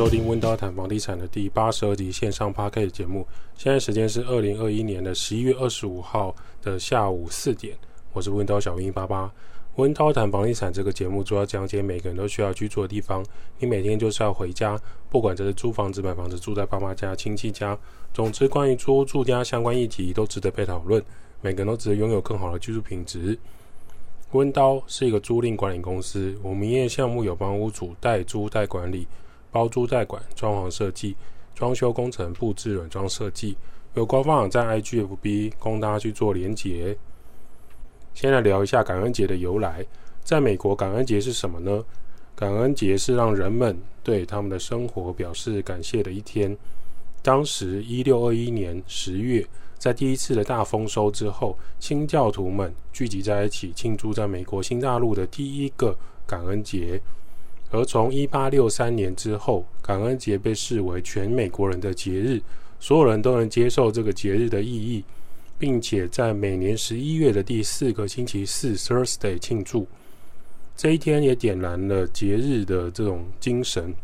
收听温刀谈房地产的第八十二集线上 Podcast 节目。现在时间是二零二一年的十一月二十五号的下午四点。我是温刀小兵一八八。温叨谈房地产这个节目主要讲解每个人都需要居住的地方。你每天就是要回家，不管这是租房子、买房子、住在爸妈家、亲戚家，总之关于租住家相关议题都值得被讨论。每个人都值得拥有更好的居住品质。温刀是一个租赁管理公司，我们营业项目有帮屋主代租代管理。包租代管、装潢设计、装修工程、布置、软装设计，有官方网站 IGFB 供大家去做连结。先来聊一下感恩节的由来。在美国，感恩节是什么呢？感恩节是让人们对他们的生活表示感谢的一天。当时，一六二一年十月，在第一次的大丰收之后，清教徒们聚集在一起庆祝在美国新大陆的第一个感恩节。而从一八六三年之后，感恩节被视为全美国人的节日，所有人都能接受这个节日的意义，并且在每年十一月的第四个星期四 （Thursday） 庆祝。这一天也点燃了节日的这种精神，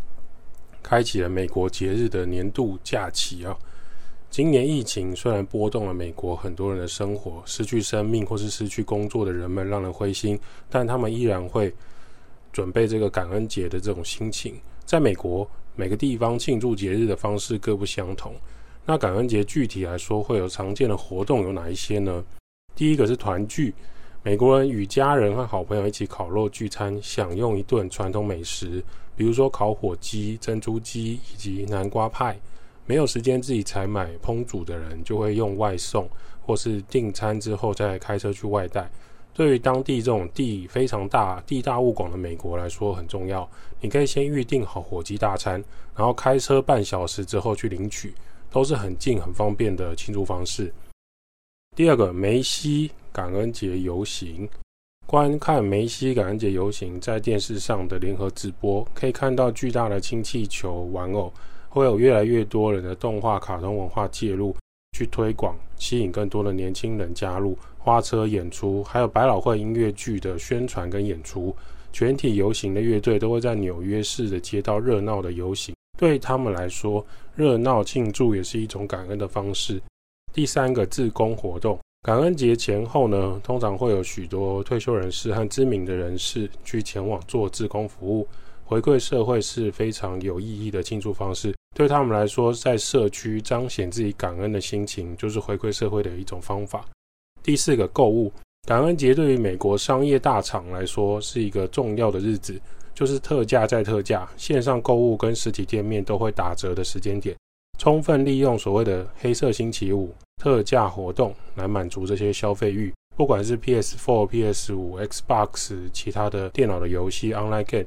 开启了美国节日的年度假期啊。今年疫情虽然波动了美国很多人的生活，失去生命或是失去工作的人们让人灰心，但他们依然会。准备这个感恩节的这种心情，在美国每个地方庆祝节日的方式各不相同。那感恩节具体来说会有常见的活动有哪一些呢？第一个是团聚，美国人与家人和好朋友一起烤肉聚餐，享用一顿传统美食，比如说烤火鸡、珍珠鸡以及南瓜派。没有时间自己采买烹煮的人，就会用外送或是订餐之后再开车去外带。对于当地这种地非常大、地大物广的美国来说很重要。你可以先预定好火鸡大餐，然后开车半小时之后去领取，都是很近、很方便的庆祝方式。第二个，梅西感恩节游行，观看梅西感恩节游行在电视上的联合直播，可以看到巨大的氢气球玩偶，会有越来越多人的动画、卡通文化介入。去推广，吸引更多的年轻人加入花车演出，还有百老汇音乐剧的宣传跟演出。全体游行的乐队都会在纽约市的街道热闹的游行。对他们来说，热闹庆祝也是一种感恩的方式。第三个，自工活动，感恩节前后呢，通常会有许多退休人士和知名的人士去前往做自工服务。回馈社会是非常有意义的庆祝方式，对他们来说，在社区彰显自己感恩的心情，就是回馈社会的一种方法。第四个，购物，感恩节对于美国商业大厂来说是一个重要的日子，就是特价再特价，线上购物跟实体店面都会打折的时间点，充分利用所谓的黑色星期五特价活动来满足这些消费欲，不管是 PS4、PS5、Xbox 其他的电脑的游戏 Online Game。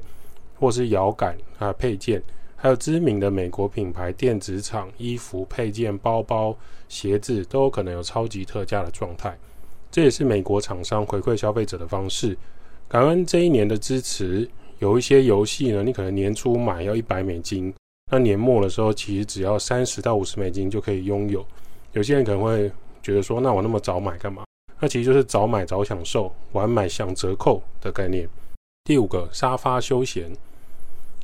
或是摇杆啊配件，还有知名的美国品牌电子厂、衣服配件、包包、鞋子都有可能有超级特价的状态。这也是美国厂商回馈消费者的方式。感恩这一年的支持，有一些游戏呢，你可能年初买要一百美金，那年末的时候其实只要三十到五十美金就可以拥有。有些人可能会觉得说，那我那么早买干嘛？那其实就是早买早享受，晚买享折扣的概念。第五个，沙发休闲。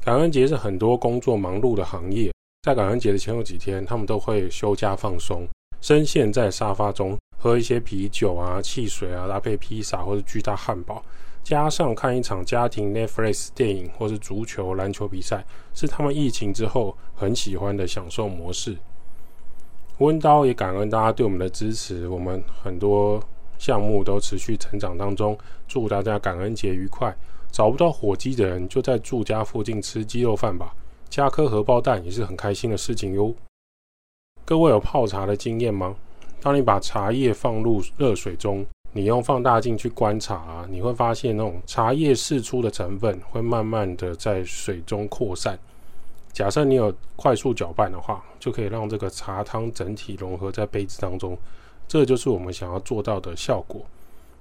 感恩节是很多工作忙碌的行业，在感恩节的前后几天，他们都会休假放松，深陷在沙发中，喝一些啤酒啊、汽水啊，搭配披萨或者巨大汉堡，加上看一场家庭 Netflix 电影或是足球、篮球比赛，是他们疫情之后很喜欢的享受模式。温刀也感恩大家对我们的支持，我们很多项目都持续成长当中，祝大家感恩节愉快。找不到火鸡的人，就在住家附近吃鸡肉饭吧，加颗荷包蛋也是很开心的事情哟。各位有泡茶的经验吗？当你把茶叶放入热水中，你用放大镜去观察啊，你会发现那种茶叶释出的成分会慢慢的在水中扩散。假设你有快速搅拌的话，就可以让这个茶汤整体融合在杯子当中，这就是我们想要做到的效果。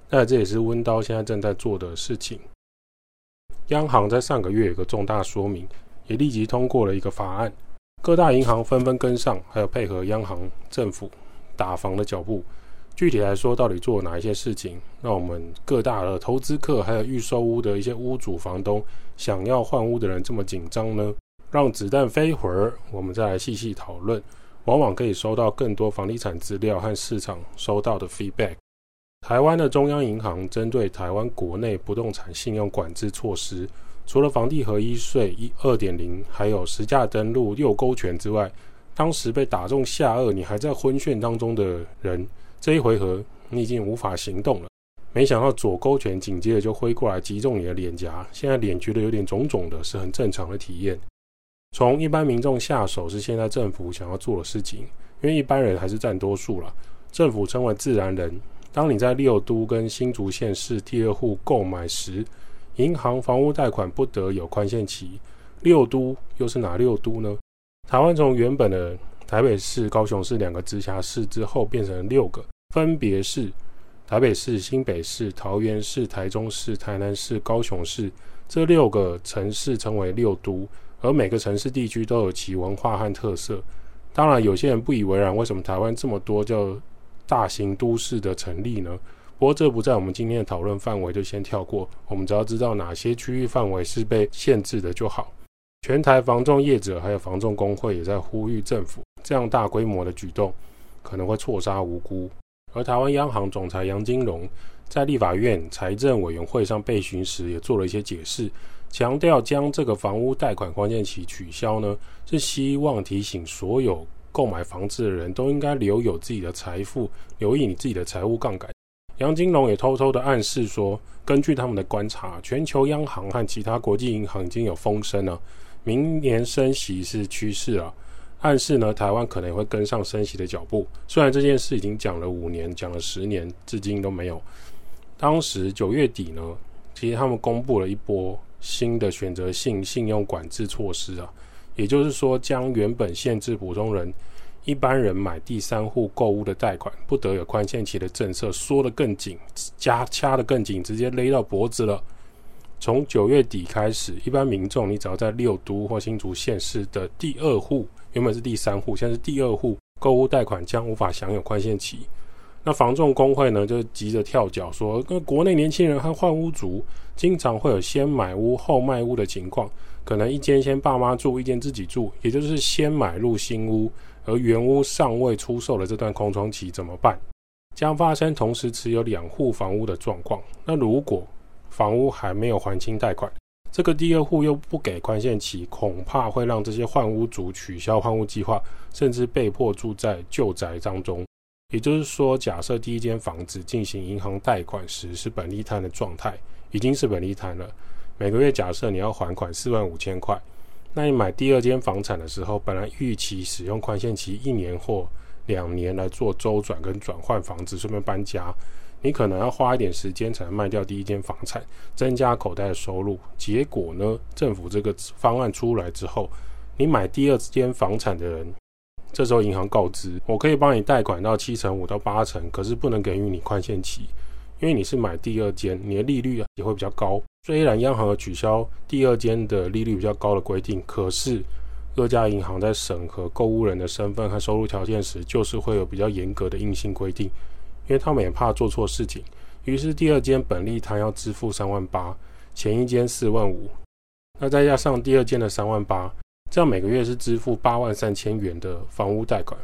那这也是温刀现在正在做的事情。央行在上个月有个重大说明，也立即通过了一个法案，各大银行纷纷跟上，还有配合央行政府打房的脚步。具体来说，到底做了哪一些事情，让我们各大的投资客还有预售屋的一些屋主、房东想要换屋的人这么紧张呢？让子弹飞一会儿，我们再来细细讨论。往往可以收到更多房地产资料和市场收到的 feedback。台湾的中央银行针对台湾国内不动产信用管制措施，除了房地合一税一二点零，还有实价登录六勾拳之外，当时被打中下颚，你还在昏眩当中的人，这一回合你已经无法行动了。没想到左勾拳紧接着就挥过来击中你的脸颊，现在脸觉得有点肿肿的，是很正常的体验。从一般民众下手是现在政府想要做的事情，因为一般人还是占多数了。政府称为自然人。当你在六都跟新竹县市第二户购买时，银行房屋贷款不得有宽限期。六都又是哪六都呢？台湾从原本的台北市、高雄市两个直辖市之后，变成六个，分别是台北市、新北市、桃园市、台中市、台南市、高雄市。这六个城市称为六都。而每个城市地区都有其文化和特色。当然，有些人不以为然，为什么台湾这么多叫大型都市的成立呢？不过这不在我们今天的讨论范围，就先跳过。我们只要知道哪些区域范围是被限制的就好。全台房仲业者还有房仲公会也在呼吁政府，这样大规模的举动可能会错杀无辜。而台湾央行总裁杨金龙在立法院财政委员会上被询时，也做了一些解释。强调将这个房屋贷款关键期取消呢，是希望提醒所有购买房子的人都应该留有自己的财富，留意你自己的财务杠杆。杨金龙也偷偷的暗示说，根据他们的观察，全球央行和其他国际银行已经有风声了，明年升息是趋势了，暗示呢台湾可能会跟上升息的脚步。虽然这件事已经讲了五年，讲了十年，至今都没有。当时九月底呢，其实他们公布了一波。新的选择性信用管制措施啊，也就是说，将原本限制普通人、一般人买第三户购物的贷款不得有宽限期的政策缩得更紧，加掐得更紧，直接勒到脖子了。从九月底开始，一般民众你只要在六都或新竹县市的第二户，原本是第三户，现在是第二户购屋贷款将无法享有宽限期。那房仲公会呢，就急着跳脚说，跟国内年轻人和换屋族经常会有先买屋后卖屋的情况，可能一间先爸妈住，一间自己住，也就是先买入新屋，而原屋尚未出售的这段空窗期怎么办？将发生同时持有两户房屋的状况。那如果房屋还没有还清贷款，这个第二户又不给宽限期，恐怕会让这些换屋族取消换屋计划，甚至被迫住在旧宅当中。也就是说，假设第一间房子进行银行贷款时是本利摊的状态，已经是本利摊了。每个月假设你要还款四万五千块，那你买第二间房产的时候，本来预期使用宽限期一年或两年来做周转跟转换房子，顺便搬家，你可能要花一点时间才能卖掉第一间房产，增加口袋的收入。结果呢，政府这个方案出来之后，你买第二间房产的人。这时候银行告知，我可以帮你贷款到七成五到八成，可是不能给予你宽限期，因为你是买第二间，你的利率也会比较高。虽然央行取消第二间的利率比较高的规定，可是各家银行在审核购物人的身份和收入条件时，就是会有比较严格的硬性规定，因为他们也怕做错事情。于是第二间本利摊要支付三万八，前一间四万五，那再加上第二间的三万八。这样每个月是支付八万三千元的房屋贷款。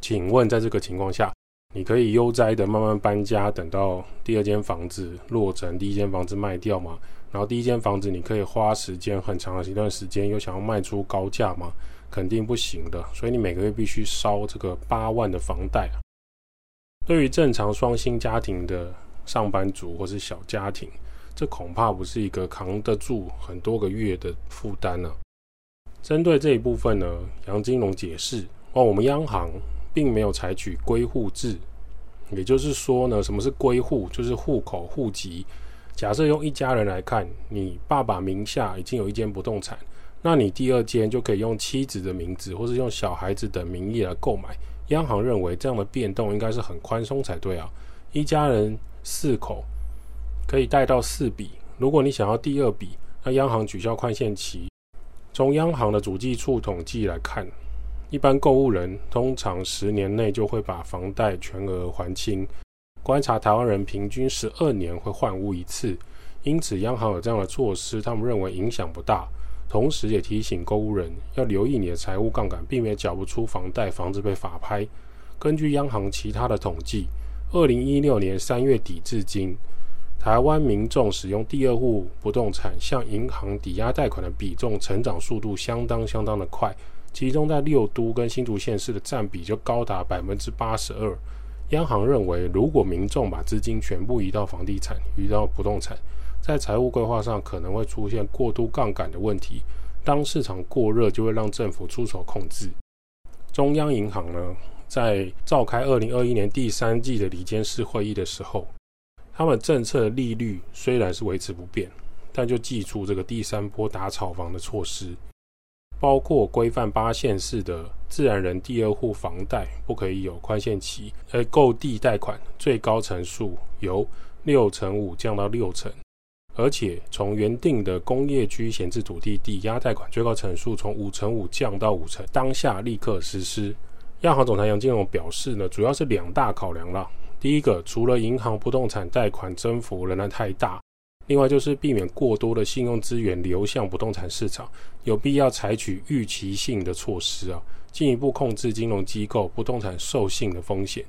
请问，在这个情况下，你可以悠哉的慢慢搬家，等到第二间房子落成，第一间房子卖掉吗？然后第一间房子你可以花时间很长的一段时间，又想要卖出高价吗？肯定不行的。所以你每个月必须烧这个八万的房贷。对于正常双薪家庭的上班族或是小家庭，这恐怕不是一个扛得住很多个月的负担呢。针对这一部分呢，杨金龙解释哦，我们央行并没有采取归户制，也就是说呢，什么是归户？就是户口户籍。假设用一家人来看，你爸爸名下已经有一间不动产，那你第二间就可以用妻子的名字，或是用小孩子的名义来购买。央行认为这样的变动应该是很宽松才对啊，一家人四口可以贷到四笔，如果你想要第二笔，那央行取消宽限期。从央行的主计处统计来看，一般购物人通常十年内就会把房贷全额还清。观察台湾人平均十二年会换屋一次，因此央行有这样的措施，他们认为影响不大。同时也提醒购物人要留意你的财务杠杆，避免缴不出房贷，房子被法拍。根据央行其他的统计，二零一六年三月底至今，台湾民众使用第二户不动产向银行抵押贷款的比重成长速度相当相当的快，其中在六都跟新竹县市的占比就高达百分之八十二。央行认为，如果民众把资金全部移到房地产、移到不动产，在财务规划上可能会出现过度杠杆的问题。当市场过热，就会让政府出手控制。中央银行呢，在召开二零二一年第三季的理监事会议的时候。他们政策利率虽然是维持不变，但就祭出这个第三波打炒房的措施，包括规范八县市的自然人第二户房贷不可以有宽限期，而购地贷款最高成数由六成五降到六成，而且从原定的工业区闲置土地抵押贷款最高成数从五成五降到五成，当下立刻实施。央行总裁杨金龙表示呢，主要是两大考量了。第一个，除了银行不动产贷款增幅仍然太大，另外就是避免过多的信用资源流向不动产市场，有必要采取预期性的措施啊，进一步控制金融机构不动产授信的风险。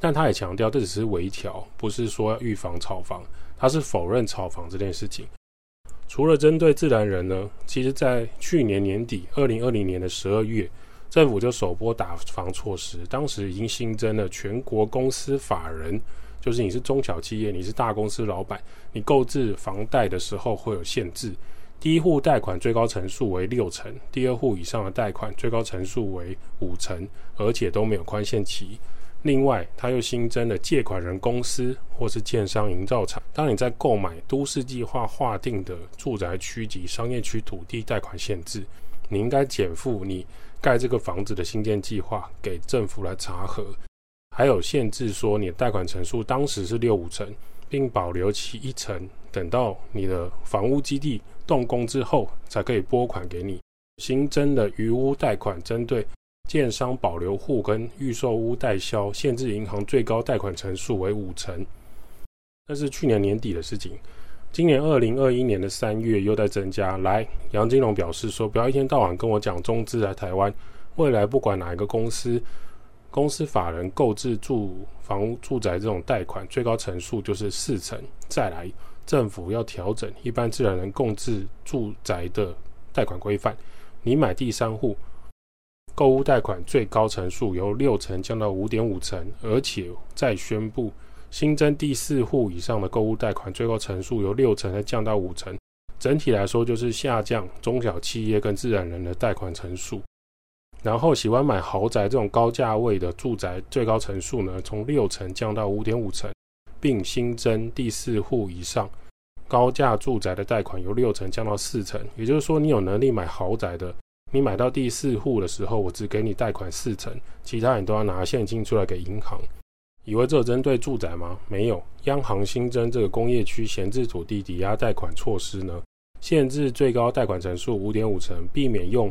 但他也强调，这只是微调，不是说要预防炒房，他是否认炒房这件事情。除了针对自然人呢，其实在去年年底，二零二零年的十二月。政府就首波打房措施，当时已经新增了全国公司法人，就是你是中小企业，你是大公司老板，你购置房贷的时候会有限制。第一户贷款最高成数为六成，第二户以上的贷款最高成数为五成，而且都没有宽限期。另外，它又新增了借款人公司或是建商营造厂，当你在购买都市计划划定的住宅区及商业区土地贷款限制，你应该减负你。盖这个房子的新建计划给政府来查核，还有限制说你的贷款成数当时是六五成，并保留其一成，等到你的房屋基地动工之后才可以拨款给你。新增的余屋贷款针对建商保留户跟预售屋代销，限制银行最高贷款成数为五成。那是去年年底的事情。今年二零二一年的三月又在增加。来，杨金龙表示说，不要一天到晚跟我讲中资来台湾，未来不管哪一个公司，公司法人购置住房住宅这种贷款，最高成数就是四成。再来，政府要调整一般自然人购置住宅的贷款规范，你买第三户购物贷款最高成数由六成降到五点五成，而且再宣布。新增第四户以上的购物贷款最高成数由六成再降到五成，整体来说就是下降中小企业跟自然人的贷款成数。然后喜欢买豪宅这种高价位的住宅最高层数呢，从六成降到五点五成，并新增第四户以上高价住宅的贷款由六成降到四成。也就是说，你有能力买豪宅的，你买到第四户的时候，我只给你贷款四成，其他你都要拿现金出来给银行。以为这针对住宅吗？没有，央行新增这个工业区闲置土地抵押贷款措施呢，限制最高贷款成数五点五成，避免用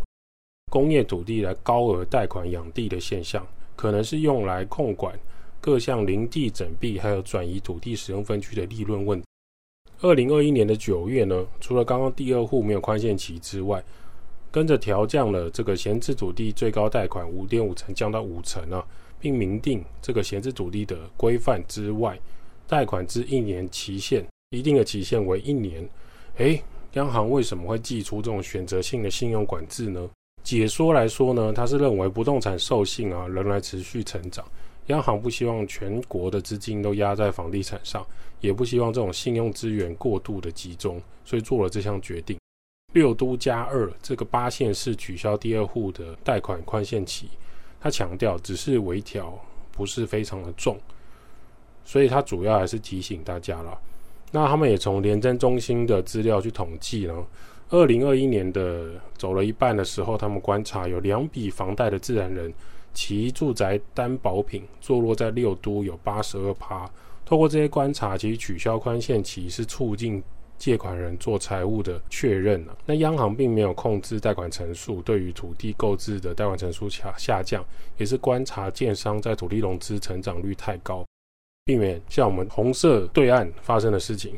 工业土地来高额贷款养地的现象，可能是用来控管各项林地整地还有转移土地使用分区的利润问题。二零二一年的九月呢，除了刚刚第二户没有宽限期之外，跟着调降了这个闲置土地最高贷款五点五成降到五成啊。并明定这个闲置土地的规范之外，贷款之一年期限，一定的期限为一年。诶，央行为什么会祭出这种选择性的信用管制呢？解说来说呢，他是认为不动产授信啊仍然持续成长，央行不希望全国的资金都压在房地产上，也不希望这种信用资源过度的集中，所以做了这项决定。六都加二这个八县市取消第二户的贷款宽限期。他强调，只是微调，不是非常的重，所以他主要还是提醒大家了。那他们也从联征中心的资料去统计呢，二零二一年的走了一半的时候，他们观察有两笔房贷的自然人，其住宅担保品坐落在六都有八十二趴。透过这些观察，其实取消宽限期是促进。借款人做财务的确认了，那央行并没有控制贷款成数，对于土地购置的贷款成数下下降，也是观察建商在土地融资成长率太高，避免像我们红色对岸发生的事情。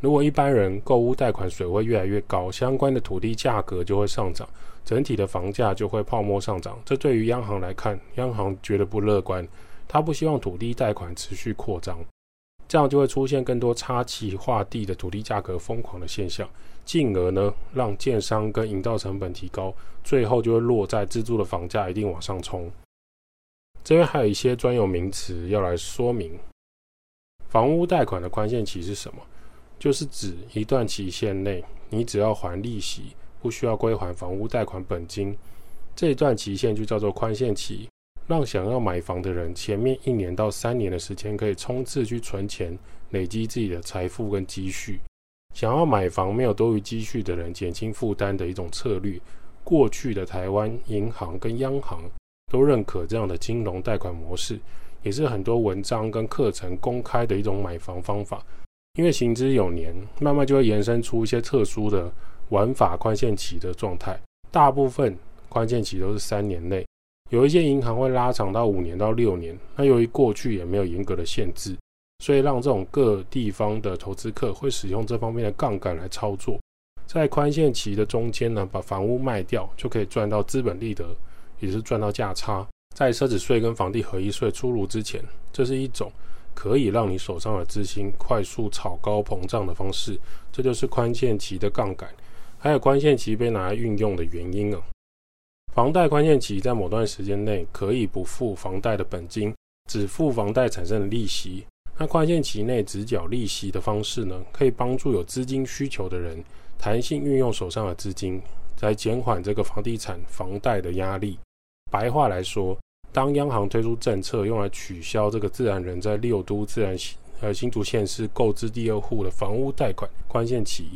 如果一般人购屋贷款水位越来越高，相关的土地价格就会上涨，整体的房价就会泡沫上涨。这对于央行来看，央行觉得不乐观，他不希望土地贷款持续扩张，这样就会出现更多插旗划地的土地价格疯狂的现象，进而呢让建商跟营造成本提高，最后就会落在自住的房价一定往上冲。这边还有一些专有名词要来说明，房屋贷款的宽限期是什么？就是指一段期限内，你只要还利息，不需要归还房屋贷款本金，这一段期限就叫做宽限期，让想要买房的人前面一年到三年的时间可以冲刺去存钱，累积自己的财富跟积蓄。想要买房没有多余积蓄的人减轻负担的一种策略。过去的台湾银行跟央行都认可这样的金融贷款模式，也是很多文章跟课程公开的一种买房方法。因为行之有年，慢慢就会延伸出一些特殊的玩法宽限期的状态。大部分宽限期都是三年内，有一些银行会拉长到五年到六年。那由于过去也没有严格的限制，所以让这种各地方的投资客会使用这方面的杠杆来操作。在宽限期的中间呢，把房屋卖掉就可以赚到资本利得，也是赚到价差。在奢侈税跟房地合一税出炉之前，这是一种。可以让你手上的资金快速炒高膨胀的方式，这就是宽限期的杠杆，还有宽限期被拿来运用的原因啊。房贷宽限期在某段时间内可以不付房贷的本金，只付房贷产生的利息。那宽限期内只缴利息的方式呢，可以帮助有资金需求的人弹性运用手上的资金，来减缓这个房地产房贷的压力。白话来说。当央行推出政策，用来取消这个自然人在六都自然呃新竹县市购置第二户的房屋贷款宽限期，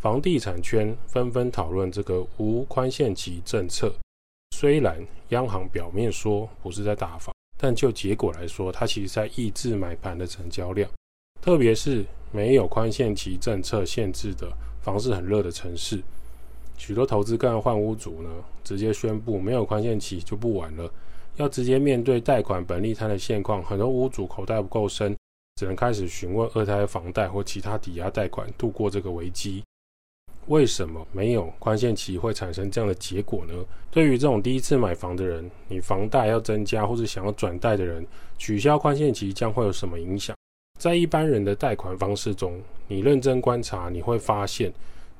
房地产圈纷纷讨论这个无宽限期政策。虽然央行表面说不是在打房，但就结果来说，它其实在抑制买盘的成交量。特别是没有宽限期政策限制的房市很热的城市，许多投资跟换屋主呢，直接宣布没有宽限期就不玩了。要直接面对贷款本利摊的现况，很多屋主口袋不够深，只能开始询问二胎房贷或其他抵押贷款度过这个危机。为什么没有宽限期会产生这样的结果呢？对于这种第一次买房的人，你房贷要增加或是想要转贷的人，取消宽限期将会有什么影响？在一般人的贷款方式中，你认真观察，你会发现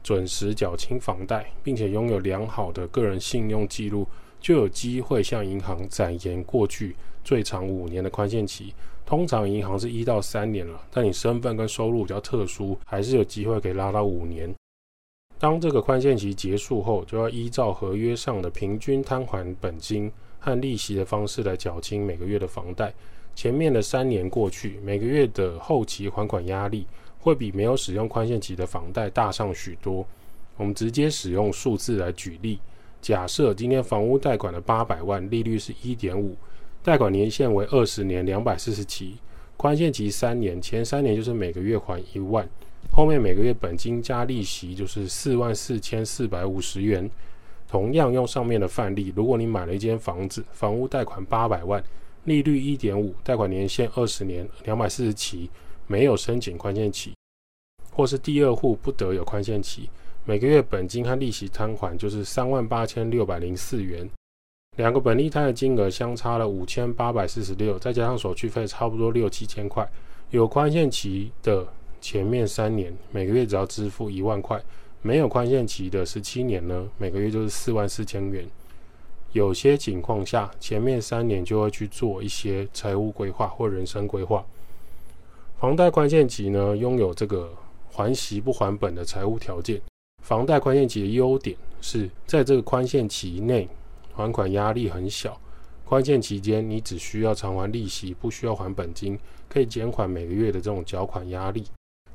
准时缴清房贷，并且拥有良好的个人信用记录。就有机会向银行展延过去最长五年的宽限期，通常银行是一到三年了，但你身份跟收入比较特殊，还是有机会可以拉到五年。当这个宽限期结束后，就要依照合约上的平均摊还本金和利息的方式来缴清每个月的房贷。前面的三年过去，每个月的后期还款压力会比没有使用宽限期的房贷大上许多。我们直接使用数字来举例。假设今天房屋贷款的八百万，利率是一点五，贷款年限为二十年两百四十期，宽限期三年，前三年就是每个月还一万，后面每个月本金加利息就是四万四千四百五十元。同样用上面的范例，如果你买了一间房子，房屋贷款八百万，利率一点五，贷款年限二十年两百四十期，没有申请宽限期，或是第二户不得有宽限期。每个月本金和利息摊还就是三万八千六百零四元，两个本利摊的金额相差了五千八百四十六，再加上手续费，差不多六七千块。有宽限期的前面三年，每个月只要支付一万块；没有宽限期的十七年呢，每个月就是四万四千元。有些情况下，前面三年就会去做一些财务规划或人生规划。房贷宽限期呢，拥有这个还息不还本的财务条件。房贷宽限期的优点是在这个宽限期内还款压力很小，宽限期间你只需要偿还利息，不需要还本金，可以减缓每个月的这种缴款压力，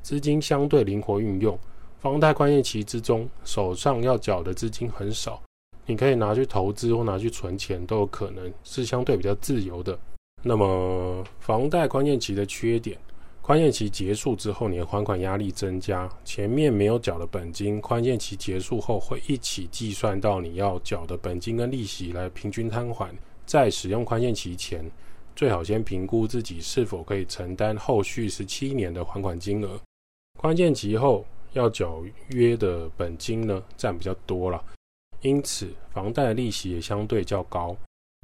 资金相对灵活运用。房贷宽限期之中，手上要缴的资金很少，你可以拿去投资或拿去存钱都有可能，是相对比较自由的。那么房贷宽限期的缺点。宽限期结束之后，你的还款压力增加，前面没有缴的本金，宽限期结束后会一起计算到你要缴的本金跟利息来平均摊还。在使用宽限期前，最好先评估自己是否可以承担后续十七年的还款金额。关键期后要缴约的本金呢，占比较多了，因此房贷利息也相对较高，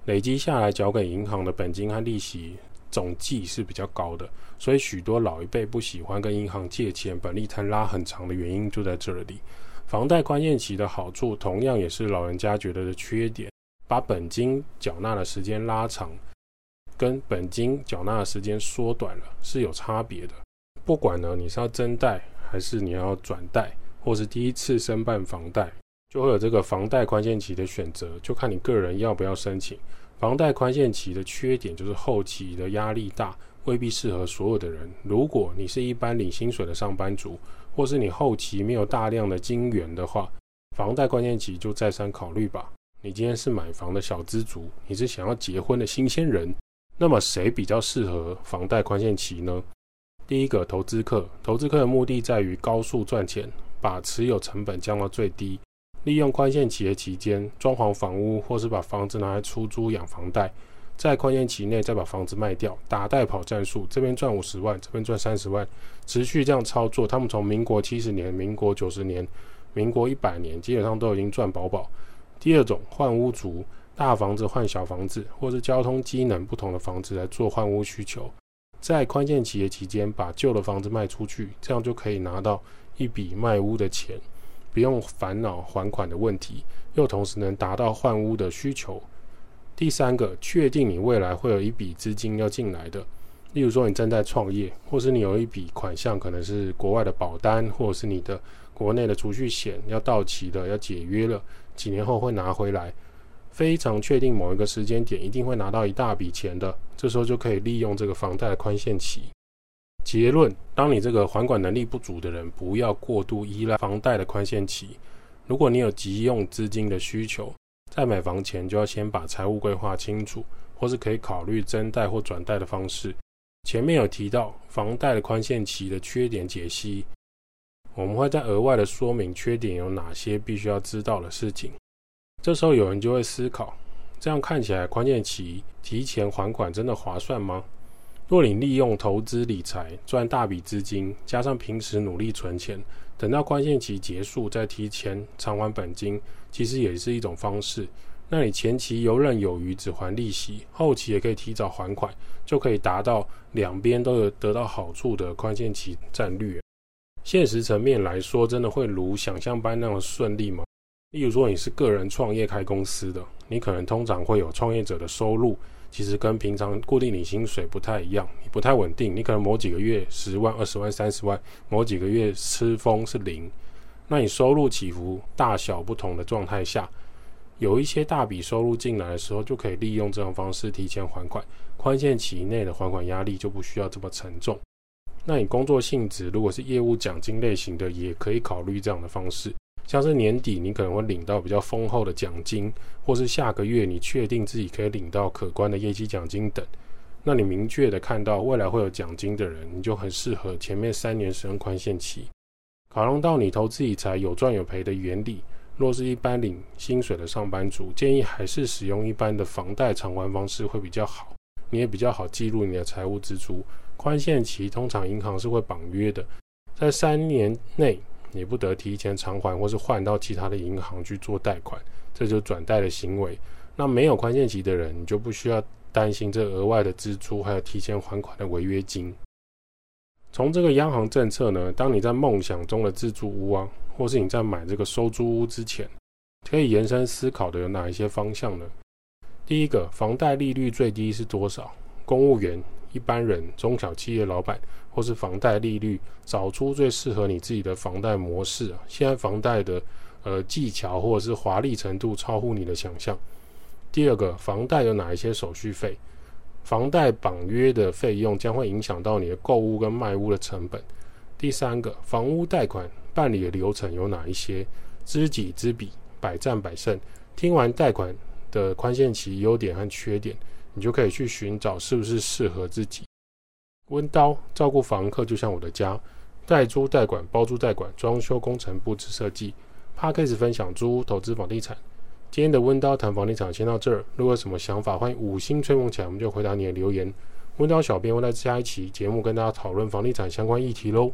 累积下来缴给银行的本金和利息总计是比较高的，所以许多老一辈不喜欢跟银行借钱，本利摊拉很长的原因就在这里。房贷关键期的好处，同样也是老人家觉得的缺点，把本金缴纳的时间拉长，跟本金缴纳的时间缩短了是有差别的。不管呢你是要增贷，还是你要转贷，或是第一次申办房贷，就会有这个房贷宽限期的选择，就看你个人要不要申请。房贷宽限期的缺点就是后期的压力大，未必适合所有的人。如果你是一般领薪水的上班族，或是你后期没有大量的金源的话，房贷宽限期就再三考虑吧。你今天是买房的小资族，你是想要结婚的新鲜人，那么谁比较适合房贷宽限期呢？第一个，投资客，投资客的目的在于高速赚钱，把持有成本降到最低，利用宽限期的期间装潢房屋，或是把房子拿来出租养房贷。在宽限期内再把房子卖掉，打带跑战术，这边赚五十万，这边赚三十万，持续这样操作。他们从民国七十年、民国九十年、民国一百年，基本上都已经赚饱饱。第二种换屋族，大房子换小房子，或是交通机能不同的房子来做换屋需求，在宽限期的期间把旧的房子卖出去，这样就可以拿到一笔卖屋的钱，不用烦恼还款的问题，又同时能达到换屋的需求。第三个，确定你未来会有一笔资金要进来的，例如说你正在创业，或是你有一笔款项，可能是国外的保单，或者是你的国内的储蓄险要到期的，要解约了，几年后会拿回来，非常确定某一个时间点一定会拿到一大笔钱的，这时候就可以利用这个房贷的宽限期。结论：当你这个还款能力不足的人，不要过度依赖房贷的宽限期。如果你有急用资金的需求，在买房前就要先把财务规划清楚，或是可以考虑增贷或转贷的方式。前面有提到房贷的宽限期的缺点解析，我们会再额外的说明缺点有哪些必须要知道的事情。这时候有人就会思考：这样看起来宽限期提前还款真的划算吗？若你利用投资理财赚大笔资金，加上平时努力存钱，等到宽限期结束再提前偿还本金，其实也是一种方式。那你前期游刃有余，只还利息，后期也可以提早还款，就可以达到两边都有得到好处的宽限期战略。现实层面来说，真的会如想象般那么顺利吗？例如说，你是个人创业开公司的，你可能通常会有创业者的收入。其实跟平常固定领薪水不太一样，不太稳定。你可能某几个月十万、二十万、三十万，某几个月吃风是零。那你收入起伏大小不同的状态下，有一些大笔收入进来的时候，就可以利用这种方式提前还款，宽限期内的还款压力就不需要这么沉重。那你工作性质如果是业务奖金类型的，也可以考虑这样的方式。像是年底你可能会领到比较丰厚的奖金，或是下个月你确定自己可以领到可观的业绩奖金等，那你明确的看到未来会有奖金的人，你就很适合前面三年使用宽限期。考量到你投资理财有赚有赔的原理，若是一般领薪水的上班族，建议还是使用一般的房贷偿还方式会比较好，你也比较好记录你的财务支出。宽限期通常银行是会绑约的，在三年内。你不得提前偿还，或是换到其他的银行去做贷款，这就转贷的行为。那没有宽限期的人，你就不需要担心这额外的支出，还有提前还款的违约金。从这个央行政策呢，当你在梦想中的自住屋啊，或是你在买这个收租屋之前，可以延伸思考的有哪一些方向呢？第一个，房贷利率最低是多少？公务员。一般人、中小企业老板，或是房贷利率，找出最适合你自己的房贷模式啊。现在房贷的呃技巧或者是华丽程度超乎你的想象。第二个，房贷有哪一些手续费？房贷绑约的费用将会影响到你的购物跟卖屋的成本。第三个，房屋贷款办理的流程有哪一些？知己知彼，百战百胜。听完贷款的宽限期优点和缺点。你就可以去寻找是不是适合自己。温刀照顾房客就像我的家，代租代管、包租代管、装修工程布置设计。Podcast 分享租屋投资房地产。今天的温刀谈房地产先到这儿。如果有什么想法，欢迎五星吹捧起来，我们就回答你的留言。温刀小编会在下一期节目跟大家讨论房地产相关议题喽。